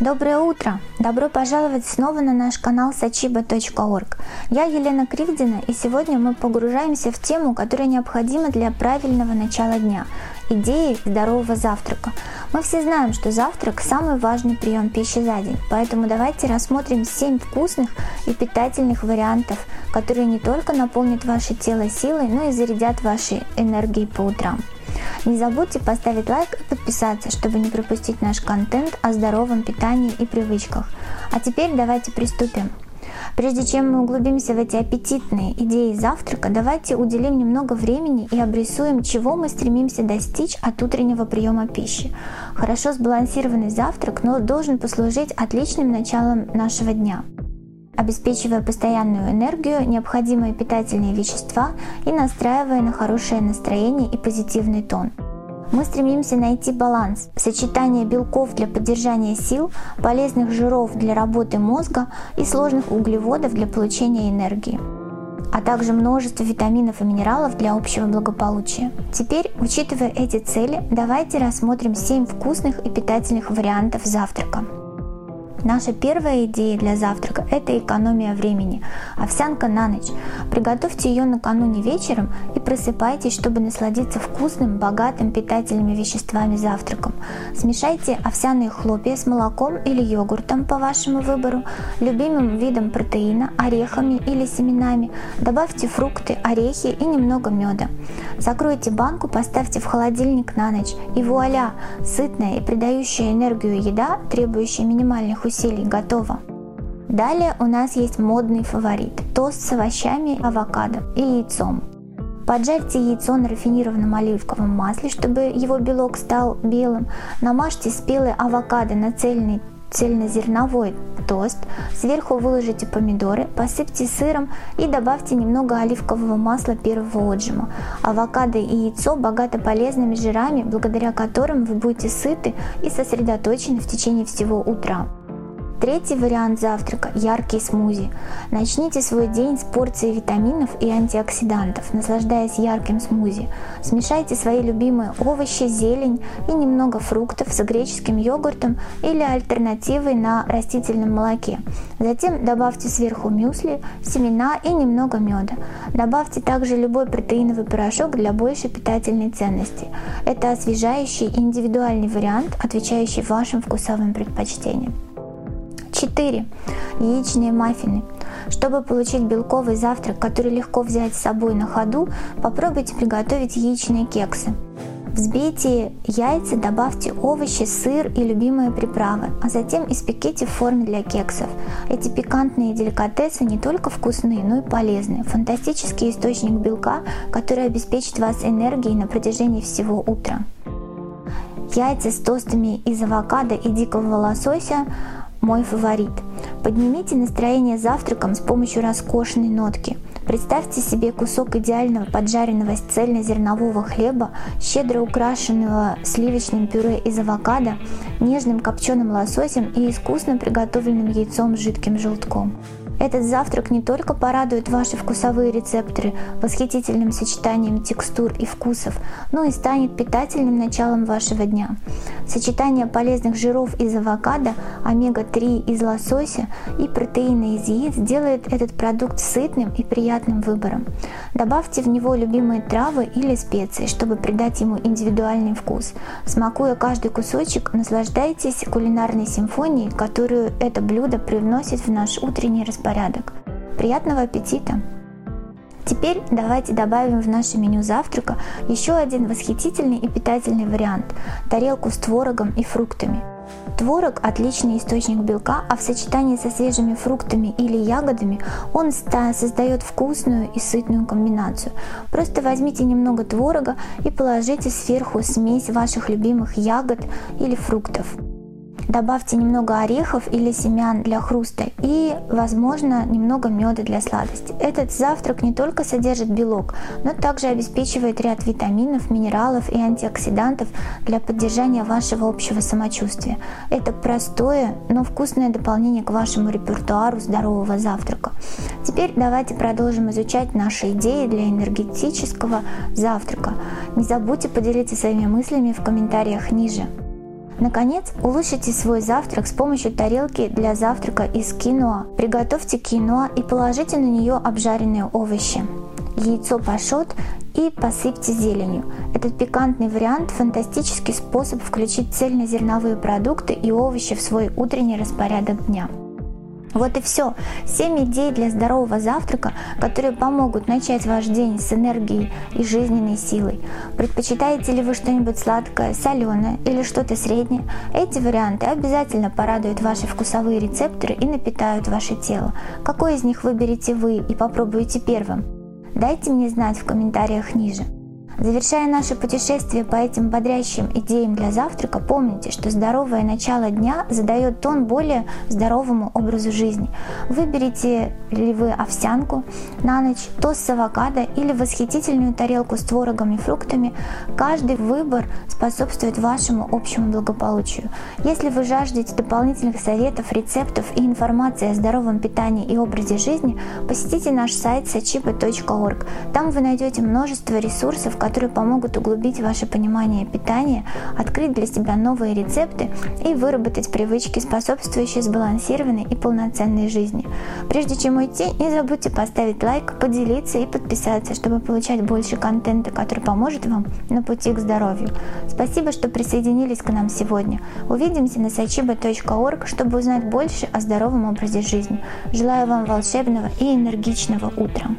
Доброе утро! Добро пожаловать снова на наш канал sachiba.org. Я Елена Кривдина, и сегодня мы погружаемся в тему, которая необходима для правильного начала дня – идеи здорового завтрака. Мы все знаем, что завтрак – самый важный прием пищи за день, поэтому давайте рассмотрим 7 вкусных и питательных вариантов, которые не только наполнят ваше тело силой, но и зарядят вашей энергией по утрам. Не забудьте поставить лайк и подписаться, чтобы не пропустить наш контент о здоровом питании и привычках. А теперь давайте приступим. Прежде чем мы углубимся в эти аппетитные идеи завтрака, давайте уделим немного времени и обрисуем, чего мы стремимся достичь от утреннего приема пищи. Хорошо сбалансированный завтрак но должен послужить отличным началом нашего дня обеспечивая постоянную энергию, необходимые питательные вещества и настраивая на хорошее настроение и позитивный тон. Мы стремимся найти баланс, сочетание белков для поддержания сил, полезных жиров для работы мозга и сложных углеводов для получения энергии а также множество витаминов и минералов для общего благополучия. Теперь, учитывая эти цели, давайте рассмотрим 7 вкусных и питательных вариантов завтрака. Наша первая идея для завтрака – это экономия времени. Овсянка на ночь. Приготовьте ее накануне вечером и просыпайтесь, чтобы насладиться вкусным, богатым питательными веществами завтраком. Смешайте овсяные хлопья с молоком или йогуртом по вашему выбору, любимым видом протеина, орехами или семенами. Добавьте фрукты, орехи и немного меда. Закройте банку, поставьте в холодильник на ночь и вуаля! Сытная и придающая энергию еда, требующая минимальных усилий, готова. Далее у нас есть модный фаворит – тост с овощами, авокадо и яйцом. Поджарьте яйцо на рафинированном оливковом масле, чтобы его белок стал белым. Намажьте спелые авокадо на цельный цельнозерновой тост, сверху выложите помидоры, посыпьте сыром и добавьте немного оливкового масла первого отжима. Авокадо и яйцо богаты полезными жирами, благодаря которым вы будете сыты и сосредоточены в течение всего утра. Третий вариант завтрака – яркий смузи. Начните свой день с порции витаминов и антиоксидантов, наслаждаясь ярким смузи. Смешайте свои любимые овощи, зелень и немного фруктов с греческим йогуртом или альтернативой на растительном молоке. Затем добавьте сверху мюсли, семена и немного меда. Добавьте также любой протеиновый порошок для большей питательной ценности. Это освежающий индивидуальный вариант, отвечающий вашим вкусовым предпочтениям. 4. Яичные маффины. Чтобы получить белковый завтрак, который легко взять с собой на ходу, попробуйте приготовить яичные кексы. Взбейте яйца, добавьте овощи, сыр и любимые приправы, а затем испеките в форме для кексов. Эти пикантные деликатесы не только вкусные, но и полезные. Фантастический источник белка, который обеспечит вас энергией на протяжении всего утра. Яйца с тостами из авокадо и дикого лосося мой фаворит. Поднимите настроение завтраком с помощью роскошной нотки. Представьте себе кусок идеального поджаренного цельнозернового хлеба, щедро украшенного сливочным пюре из авокадо, нежным копченым лососем и искусно приготовленным яйцом с жидким желтком. Этот завтрак не только порадует ваши вкусовые рецепторы восхитительным сочетанием текстур и вкусов, но и станет питательным началом вашего дня. Сочетание полезных жиров из авокадо, омега-3 из лосося и протеина из яиц делает этот продукт сытным и приятным выбором. Добавьте в него любимые травы или специи, чтобы придать ему индивидуальный вкус. Смакуя каждый кусочек, наслаждайтесь кулинарной симфонией, которую это блюдо привносит в наш утренний распорядок. Приятного аппетита! Теперь давайте добавим в наше меню завтрака еще один восхитительный и питательный вариант – тарелку с творогом и фруктами. Творог – отличный источник белка, а в сочетании со свежими фруктами или ягодами он создает вкусную и сытную комбинацию. Просто возьмите немного творога и положите сверху смесь ваших любимых ягод или фруктов. Добавьте немного орехов или семян для хруста и, возможно, немного меда для сладости. Этот завтрак не только содержит белок, но также обеспечивает ряд витаминов, минералов и антиоксидантов для поддержания вашего общего самочувствия. Это простое, но вкусное дополнение к вашему репертуару здорового завтрака. Теперь давайте продолжим изучать наши идеи для энергетического завтрака. Не забудьте поделиться своими мыслями в комментариях ниже. Наконец, улучшите свой завтрак с помощью тарелки для завтрака из киноа. Приготовьте киноа и положите на нее обжаренные овощи яйцо пашот и посыпьте зеленью. Этот пикантный вариант – фантастический способ включить цельнозерновые продукты и овощи в свой утренний распорядок дня. Вот и все. Семь идей для здорового завтрака, которые помогут начать ваш день с энергией и жизненной силой. Предпочитаете ли вы что-нибудь сладкое, соленое или что-то среднее? Эти варианты обязательно порадуют ваши вкусовые рецепторы и напитают ваше тело. Какой из них выберете вы и попробуете первым? Дайте мне знать в комментариях ниже. Завершая наше путешествие по этим бодрящим идеям для завтрака, помните, что здоровое начало дня задает тон более здоровому образу жизни. Выберите ли вы овсянку на ночь, тост с авокадо или восхитительную тарелку с творогом и фруктами, каждый выбор способствует вашему общему благополучию. Если вы жаждете дополнительных советов, рецептов и информации о здоровом питании и образе жизни, посетите наш сайт sachiba.org. Там вы найдете множество ресурсов, которые помогут углубить ваше понимание питания, открыть для себя новые рецепты и выработать привычки, способствующие сбалансированной и полноценной жизни. Прежде чем уйти, не забудьте поставить лайк, поделиться и подписаться, чтобы получать больше контента, который поможет вам на пути к здоровью. Спасибо, что присоединились к нам сегодня. Увидимся на sachiba.org, чтобы узнать больше о здоровом образе жизни. Желаю вам волшебного и энергичного утра.